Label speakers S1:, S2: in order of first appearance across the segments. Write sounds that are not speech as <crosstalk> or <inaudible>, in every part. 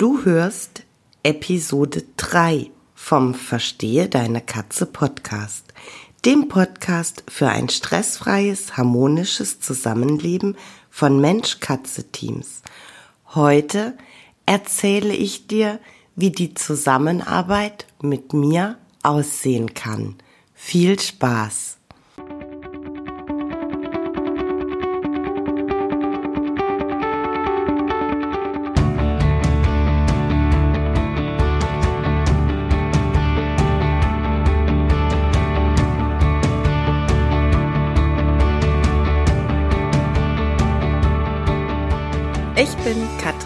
S1: Du hörst Episode 3 vom Verstehe deine Katze Podcast, dem Podcast für ein stressfreies, harmonisches Zusammenleben von Mensch-Katze-Teams. Heute erzähle ich dir, wie die Zusammenarbeit mit mir aussehen kann. Viel Spaß!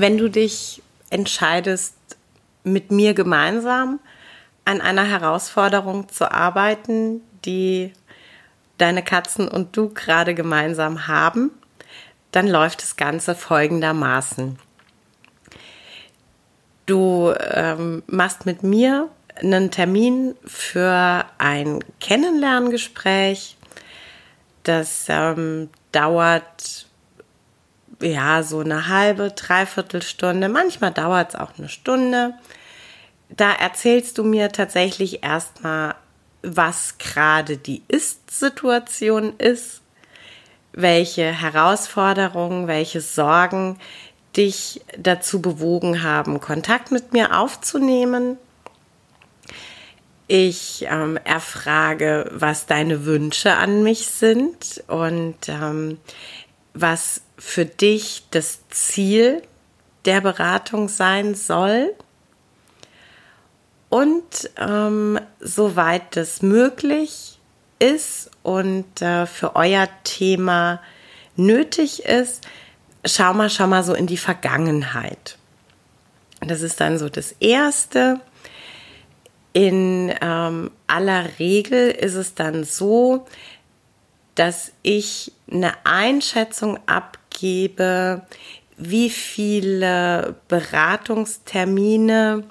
S1: Wenn du dich entscheidest, mit mir gemeinsam an einer Herausforderung zu arbeiten, die deine Katzen und du gerade gemeinsam haben, dann läuft das Ganze folgendermaßen. Du ähm, machst mit mir einen Termin für ein Kennenlerngespräch. Das ähm, dauert ja, so eine halbe, dreiviertel Stunde. Manchmal dauert es auch eine Stunde. Da erzählst du mir tatsächlich erstmal, was gerade die Ist-Situation ist, welche Herausforderungen, welche Sorgen dich dazu bewogen haben, Kontakt mit mir aufzunehmen. Ich ähm, erfrage, was deine Wünsche an mich sind und ähm, was für dich das Ziel der Beratung sein soll. Und ähm, soweit das möglich ist und äh, für euer Thema nötig ist, schau mal, schau mal so in die Vergangenheit. Das ist dann so das Erste. In ähm, aller Regel ist es dann so, dass ich eine Einschätzung abgebe, wie viele Beratungstermine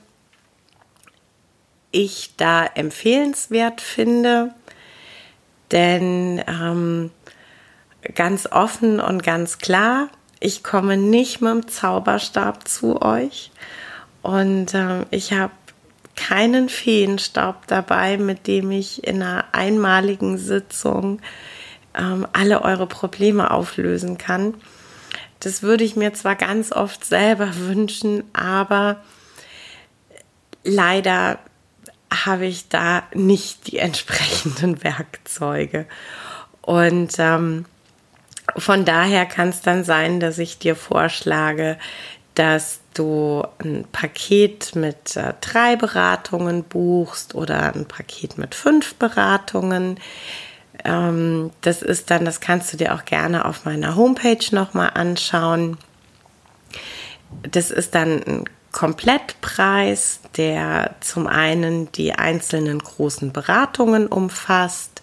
S1: ich da empfehlenswert finde. Denn ähm, ganz offen und ganz klar, ich komme nicht mit dem Zauberstab zu euch und äh, ich habe keinen Feenstaub dabei, mit dem ich in einer einmaligen Sitzung ähm, alle eure Probleme auflösen kann. Das würde ich mir zwar ganz oft selber <laughs> wünschen, aber leider habe ich da nicht die <laughs> entsprechenden Werkzeuge. Und ähm, von daher kann es dann sein, dass ich dir vorschlage, dass du ein Paket mit äh, drei Beratungen buchst oder ein Paket mit fünf Beratungen. Ähm, das ist dann, das kannst du dir auch gerne auf meiner Homepage nochmal anschauen. Das ist dann ein Komplettpreis, der zum einen die einzelnen großen Beratungen umfasst,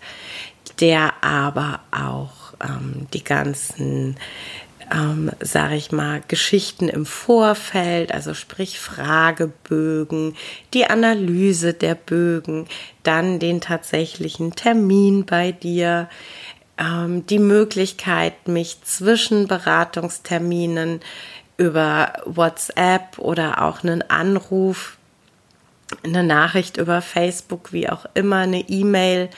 S1: der aber auch ähm, die ganzen ähm, sage ich mal, Geschichten im Vorfeld, also sprich Fragebögen, die Analyse der Bögen, dann den tatsächlichen Termin bei dir, ähm, die Möglichkeit, mich zwischen Beratungsterminen über WhatsApp oder auch einen Anruf, eine Nachricht über Facebook, wie auch immer, eine E-Mail,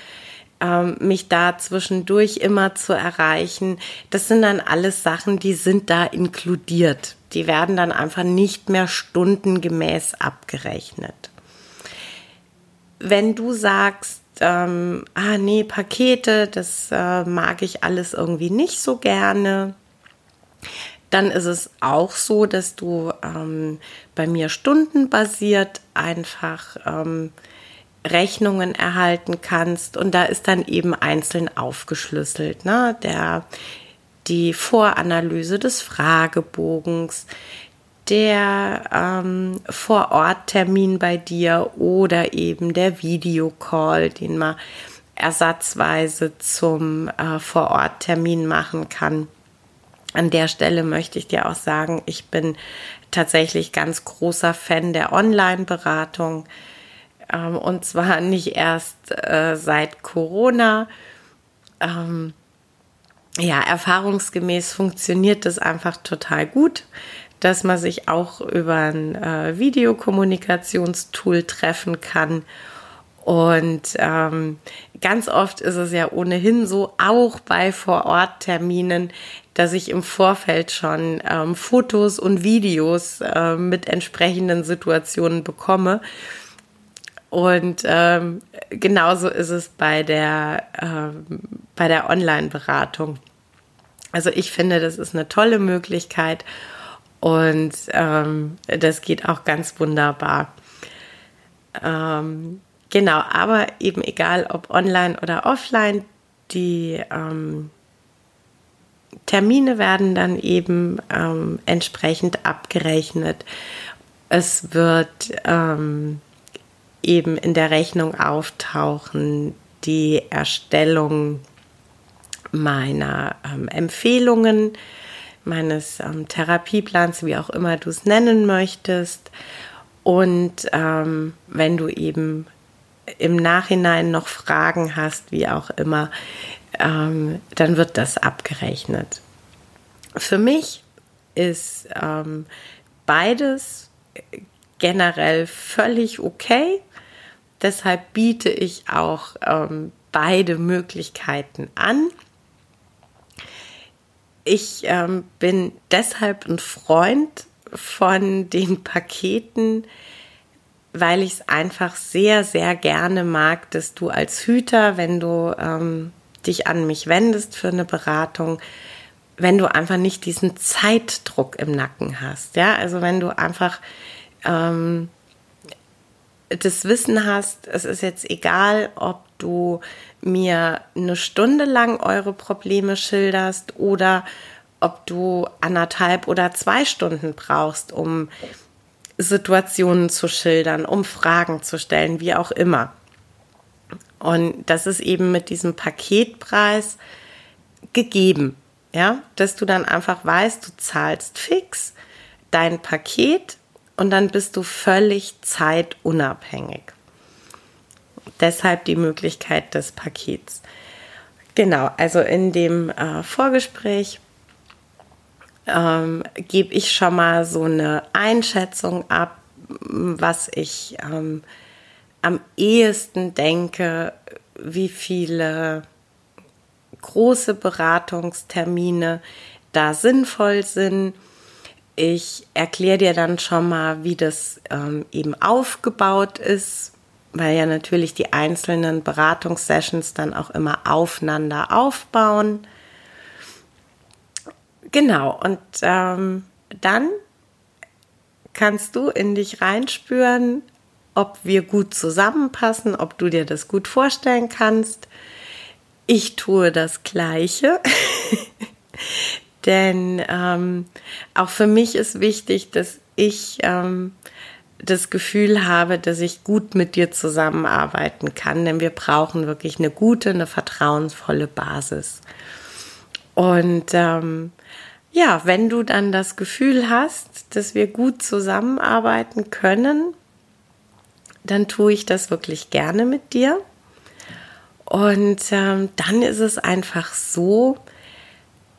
S1: ähm, mich da zwischendurch immer zu erreichen. Das sind dann alles Sachen, die sind da inkludiert. Die werden dann einfach nicht mehr stundengemäß abgerechnet. Wenn du sagst, ähm, ah nee, Pakete, das äh, mag ich alles irgendwie nicht so gerne, dann ist es auch so, dass du ähm, bei mir stundenbasiert einfach ähm, Rechnungen erhalten kannst und da ist dann eben einzeln aufgeschlüsselt, ne? Der, die Voranalyse des Fragebogens, der ähm, Vororttermin bei dir oder eben der Videocall, den man ersatzweise zum äh, Vororttermin machen kann. An der Stelle möchte ich dir auch sagen, ich bin tatsächlich ganz großer Fan der Online-Beratung. Ähm, und zwar <laughs> nicht erst äh, seit Corona. Ähm, ja, erfahrungsgemäß funktioniert das einfach total gut, dass man sich auch über ein äh, Videokommunikationstool treffen kann. Und ähm, ganz oft ist es ja ohnehin so, auch bei Vorortterminen, dass ich im Vorfeld schon ähm, Fotos und Videos äh, mit entsprechenden Situationen bekomme. Und ähm, genauso ist es bei der, ähm, bei der Online-Beratung. Also ich finde, das ist eine tolle Möglichkeit und ähm, das geht auch ganz wunderbar. Ähm, genau, aber eben egal ob online oder offline, die ähm, Termine werden dann eben ähm, entsprechend abgerechnet. Es wird ähm, eben in der Rechnung auftauchen die Erstellung meiner ähm, Empfehlungen, meines ähm, Therapieplans, wie auch immer du es nennen möchtest. Und ähm, wenn du eben im Nachhinein noch Fragen hast, wie auch immer, ähm, dann wird das abgerechnet. Für mich ist ähm, beides generell völlig okay. Deshalb biete ich auch ähm, beide Möglichkeiten an. Ich ähm, bin deshalb ein Freund von den Paketen, weil ich es einfach sehr, sehr gerne mag, dass du als Hüter, wenn du ähm, dich an mich wendest für eine Beratung, wenn du einfach nicht diesen Zeitdruck im Nacken hast. Ja, also wenn du einfach ähm, das Wissen hast, es ist jetzt egal, ob du mir eine Stunde lang eure Probleme schilderst oder ob du anderthalb oder zwei Stunden brauchst, um Situationen zu schildern, um Fragen zu stellen, wie auch immer. Und das ist eben mit diesem Paketpreis gegeben, ja, dass du dann einfach weißt, du zahlst fix dein Paket und dann bist du völlig zeitunabhängig. Deshalb die Möglichkeit des Pakets. Genau, also in dem äh, Vorgespräch ähm, gebe ich schon mal so eine Einschätzung ab, was ich ähm, am ehesten denke, wie viele große Beratungstermine da sinnvoll sind. Ich erkläre dir dann schon mal, wie das ähm, eben aufgebaut ist, weil ja natürlich die einzelnen Beratungssessions dann auch immer aufeinander aufbauen. Genau, und ähm, dann kannst du in dich reinspüren, ob wir gut zusammenpassen, ob du dir das gut vorstellen kannst. Ich tue das Gleiche, <laughs> denn ähm, auch für mich ist wichtig, dass ich ähm, das Gefühl habe, dass ich gut mit dir zusammenarbeiten kann, denn wir brauchen wirklich eine gute, eine vertrauensvolle Basis. Und ähm, ja, wenn du dann das Gefühl hast, dass wir gut zusammenarbeiten können, dann tue ich das wirklich gerne mit dir. Und ähm, dann ist es einfach so,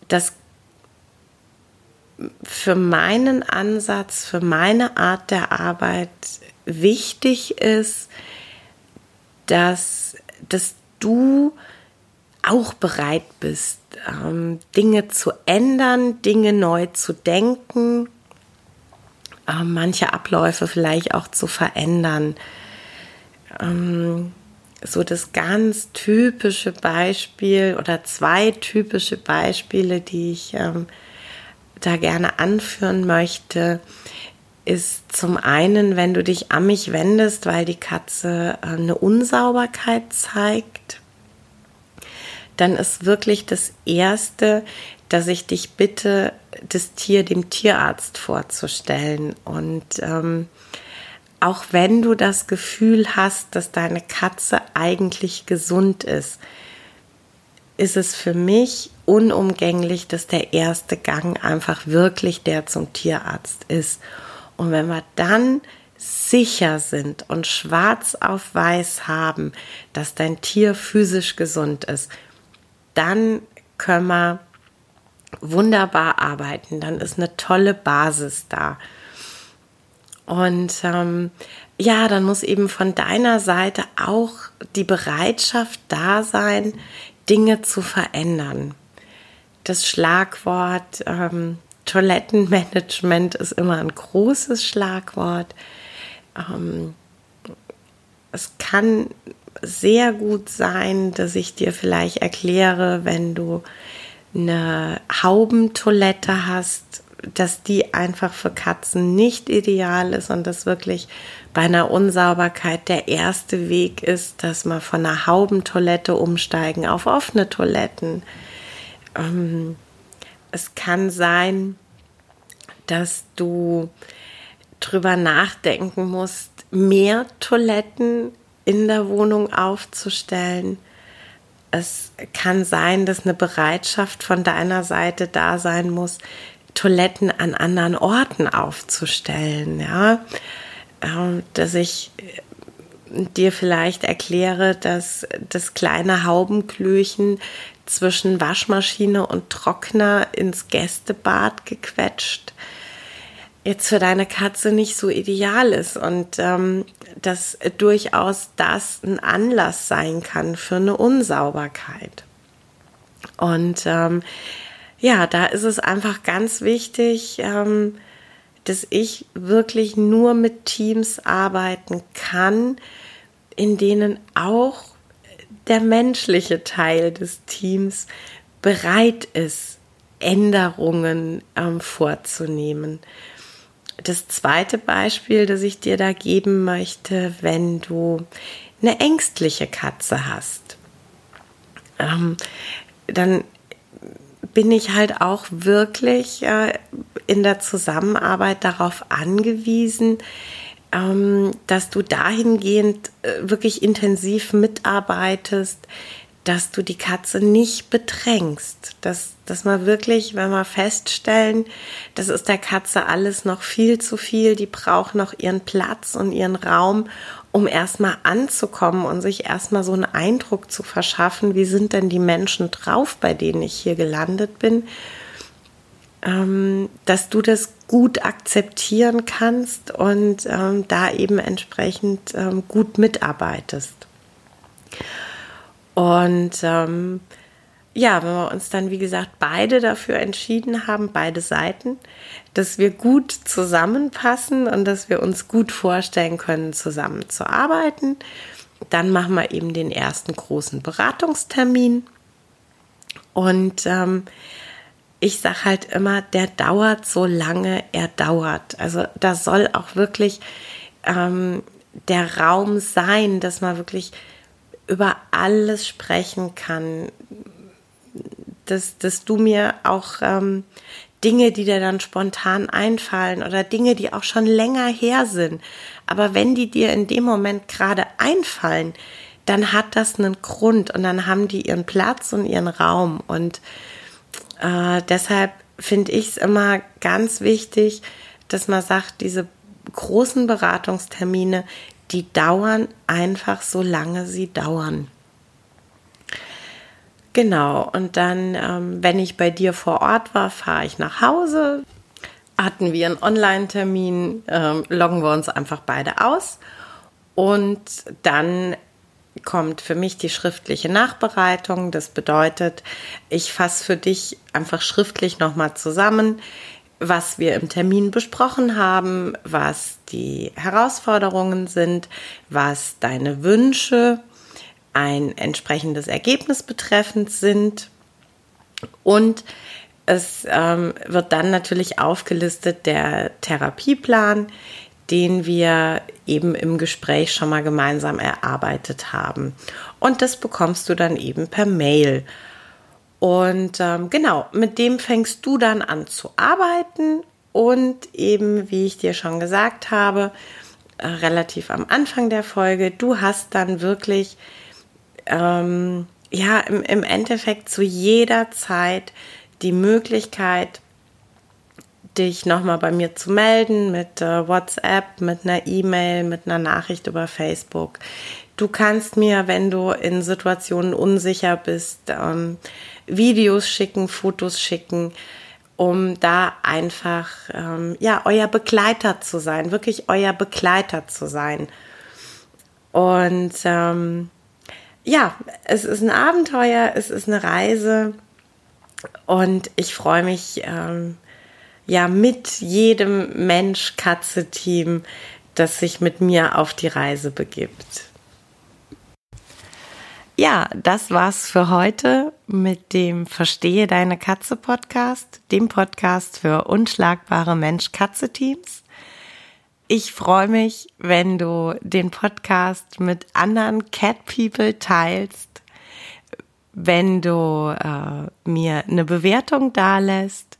S1: dass für meinen Ansatz, für meine Art der Arbeit wichtig ist, dass, dass du auch bereit bist, ähm, Dinge zu ändern, Dinge neu zu denken, äh, manche Abläufe vielleicht auch zu verändern. Ähm, so das ganz typische Beispiel oder zwei typische Beispiele, die ich ähm, da gerne anführen möchte, ist zum einen, wenn du dich an mich wendest, weil die Katze äh, eine Unsauberkeit zeigt, dann ist wirklich das Erste, dass ich dich bitte, das Tier dem Tierarzt vorzustellen. Und ähm, auch wenn du das Gefühl hast, dass deine Katze eigentlich gesund ist, ist es für mich unumgänglich, dass der erste Gang einfach wirklich der zum Tierarzt ist. Und wenn wir dann sicher sind und schwarz auf weiß haben, dass dein Tier physisch gesund ist, dann können wir wunderbar arbeiten. Dann ist eine tolle Basis da. Und ähm, ja, dann muss eben von deiner Seite auch die Bereitschaft da sein, Dinge zu verändern. Das Schlagwort ähm, Toilettenmanagement ist immer ein großes Schlagwort. Ähm, es kann sehr gut sein, dass ich dir vielleicht erkläre, wenn du eine Haubentoilette hast, dass die einfach für Katzen nicht ideal ist und das wirklich bei einer Unsauberkeit der erste Weg ist, dass man von einer Haubentoilette umsteigen auf offene Toiletten. Ähm, es kann sein, dass du drüber nachdenken musst, mehr Toiletten in der Wohnung aufzustellen. Es kann sein, dass eine Bereitschaft von deiner Seite da sein muss, Toiletten an anderen Orten aufzustellen, ja, ähm, dass ich äh, dir vielleicht erkläre, dass das kleine Haubenklöchen zwischen Waschmaschine und Trockner ins Gästebad gequetscht jetzt für deine Katze nicht so ideal ist und ähm, dass durchaus das ein Anlass sein kann für eine Unsauberkeit. Und ähm, ja, da ist es einfach ganz wichtig, ähm, dass ich wirklich nur mit Teams arbeiten kann, in denen auch der menschliche Teil des Teams bereit ist, Änderungen ähm, vorzunehmen. Das zweite Beispiel, das ich dir da geben möchte, wenn du eine ängstliche Katze hast, ähm, dann bin ich halt auch wirklich äh, in der Zusammenarbeit darauf angewiesen, dass du dahingehend äh, wirklich intensiv mitarbeitest, dass du die Katze nicht bedrängst, dass, dass man wirklich, wenn wir feststellen, das ist der Katze alles noch viel zu viel, die braucht noch ihren Platz und ihren Raum, um erstmal anzukommen und sich erstmal so einen Eindruck zu verschaffen, wie sind denn die Menschen drauf, bei denen ich hier gelandet bin, ähm, dass du das gut akzeptieren kannst und ähm, da eben entsprechend ähm, gut mitarbeitest. Und ähm, ja, wenn wir uns dann, wie gesagt, beide dafür entschieden haben, beide Seiten, dass wir gut zusammenpassen und dass wir uns gut vorstellen können, zusammenzuarbeiten, dann machen wir eben den ersten großen Beratungstermin. Und ähm, ich sage halt immer, der dauert so lange er dauert. Also da soll auch wirklich ähm, der Raum sein, dass man wirklich über alles sprechen kann, dass, dass du mir auch ähm, Dinge, die dir dann spontan einfallen oder Dinge, die auch schon länger her sind, aber wenn die dir in dem Moment gerade einfallen, dann hat das einen Grund und dann haben die ihren Platz und ihren Raum. Und äh, deshalb finde ich es immer ganz wichtig, dass man sagt, diese großen Beratungstermine, die dauern einfach so lange sie dauern. Genau, und dann, ähm, wenn ich bei dir vor Ort war, fahre ich nach Hause. Hatten wir einen Online-Termin, ähm, loggen wir uns einfach beide aus. Und dann kommt für mich die schriftliche Nachbereitung. Das bedeutet, ich fasse für dich einfach schriftlich nochmal zusammen, was wir im Termin besprochen haben, was die Herausforderungen sind, was deine Wünsche, ein entsprechendes Ergebnis betreffend sind und es ähm, wird dann natürlich aufgelistet der Therapieplan, den wir eben im Gespräch schon mal gemeinsam erarbeitet haben. Und das bekommst du dann eben per Mail. Und ähm, genau, mit dem fängst du dann an zu arbeiten und eben, wie ich dir schon gesagt habe, äh, relativ am Anfang der Folge, du hast dann wirklich, ähm, ja, im, im Endeffekt zu jeder Zeit die Möglichkeit, dich nochmal bei mir zu melden mit äh, WhatsApp, mit einer E-Mail, mit einer Nachricht über Facebook. Du kannst mir, wenn du in Situationen unsicher bist, ähm, Videos schicken, Fotos schicken, um da einfach ähm, ja euer Begleiter zu sein, wirklich euer Begleiter zu sein. Und ähm, ja, es ist ein Abenteuer, es ist eine Reise und ich freue mich ähm, ja mit jedem Mensch-Katze-Team, das sich mit mir auf die Reise begibt. Ja, das war's für heute mit dem Verstehe deine Katze Podcast, dem Podcast für unschlagbare Mensch-Katze-Teams. Ich freue mich, wenn du den Podcast mit anderen Cat People teilst, wenn du äh, mir eine Bewertung dalässt